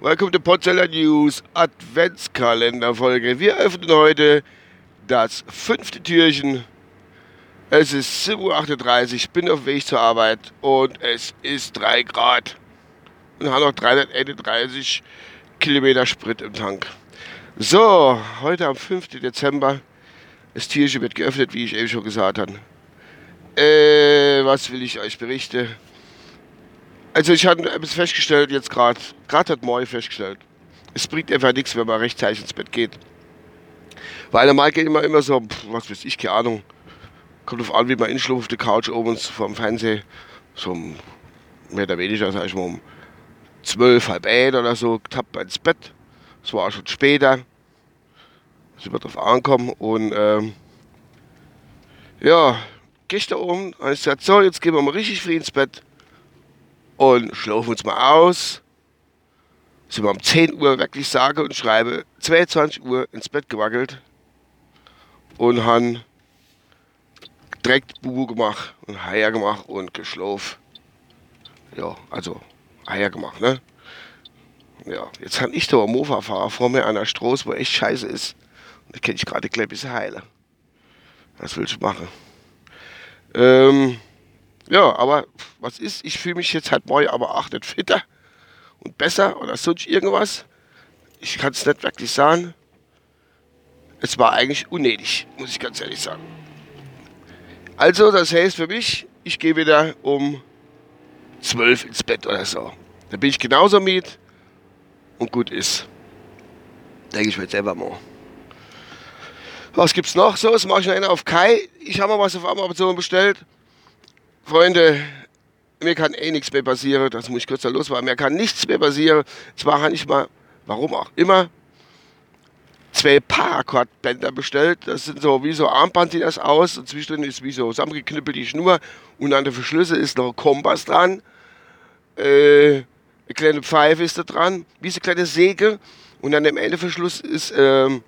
Welcome to Potzeller News Adventskalenderfolge. Wir öffnen heute das fünfte Türchen. Es ist 7.38 Uhr, ich bin auf Weg zur Arbeit und es ist 3 Grad. Und haben noch 331 Kilometer Sprit im Tank. So, heute am 5. Dezember. Das Türchen wird geöffnet, wie ich eben schon gesagt habe. Äh, was will ich euch berichten? Also ich habe etwas festgestellt jetzt gerade, gerade hat Moi festgestellt. Es bringt einfach nichts, wenn man rechtzeitig ins Bett geht. Weil normal geht immer immer so, pff, was weiß ich, keine Ahnung. Kommt auf an, wie man inschlumpft auf der Couch oben vom Fernseher. So mehr oder weniger, sag ich mal, um zwölf, halb eins oder so, tappt man ins Bett. Es war schon später. Sind wir drauf angekommen und ähm, ja, gestern oben, habe ich gesagt, so, jetzt gehen wir mal richtig früh ins Bett und schlafen uns mal aus. Sind wir um 10 Uhr wirklich sage und schreibe 22 Uhr ins Bett gewackelt und haben direkt Bubu gemacht und Heier gemacht und geschlafen. Ja, also Heier gemacht, ne? Ja, jetzt habe ich da einen Mofa-Fahrer vor mir an der Straße, wo echt scheiße ist. Und da kann ich gerade ein bisschen heilen. Was will ich machen? Ähm, ja, aber was ist? Ich fühle mich jetzt halt neu, aber auch nicht fitter und besser oder sonst irgendwas. Ich kann es nicht wirklich sagen. Es war eigentlich unnötig, muss ich ganz ehrlich sagen. Also, das heißt für mich, ich gehe wieder um 12 ins Bett oder so. Dann bin ich genauso mit und gut ist. Denke ich mir selber mal. Was gibt's noch? So, jetzt mache ich noch einen auf Kai. Ich habe mal was auf Amazon bestellt. Freunde, mir kann eh nichts mehr passieren. Das muss ich kurz da loswerden. Mir kann nichts mehr passieren. Zwar habe ich mal, warum auch immer, zwei Paracord-Bänder bestellt. Das sind so wie so Armband sieht das aus. Und zwischendrin ist wie so zusammengeknüppelt die Schnur. Und an der Verschlüsse ist noch ein Kompass dran. Äh, eine kleine Pfeife ist da dran. Wie so eine kleine Säge. Und an dem Endeverschluss ist, ähm,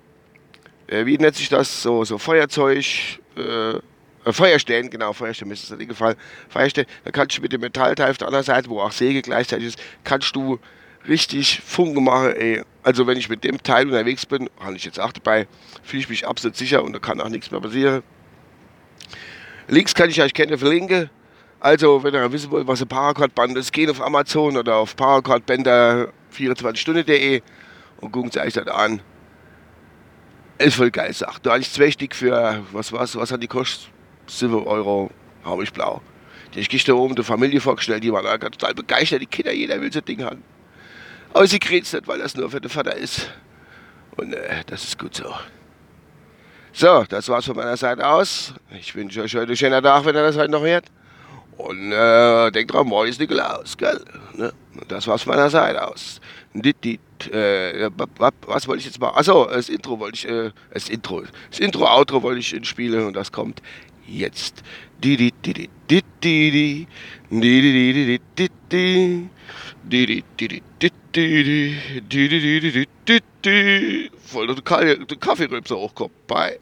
äh, wie nennt sich das? So, so Feuerzeug. Äh, äh, Feuerstellen, genau, Feuerstellen ist das in Fall. Feuerstellen, da kannst du mit dem Metallteil auf der anderen Seite, wo auch Säge gleichzeitig ist, kannst du richtig Funke machen, ey. Also wenn ich mit dem Teil unterwegs bin, habe ich jetzt auch dabei, fühle ich mich absolut sicher und da kann auch nichts mehr passieren. Links kann ich euch gerne verlinken. Also, wenn ihr wissen wollt, was ein Paracord-Band ist, geht auf Amazon oder auf paracordbänder24stunden.de und Sie euch das an. Ist voll geil, sagt. Da habe ich zwei Stück für, was war's, was hat die kostet? 7 Euro habe ich blau. Die ich gestern oben der Familie vorgestellt, die waren total begeistert, die Kinder, jeder will so ein Ding haben. Aber sie kriegt nicht, weil das nur für den Vater ist. Und äh, das ist gut so. So, das war's von meiner Seite aus. Ich wünsche euch heute einen schönen Tag, wenn ihr das heute noch hört. Und äh, denkt dran, morgen ist Nikolaus, gell? Ne? Das war's von meiner Seite aus. Dit, dit, äh, was wollte ich jetzt machen? Achso, das Intro wollte ich, äh, das Intro, das Intro, Outro wollte ich spielen und das kommt jetzt. Voll der Kaffeerülpser hochkommt. Bye.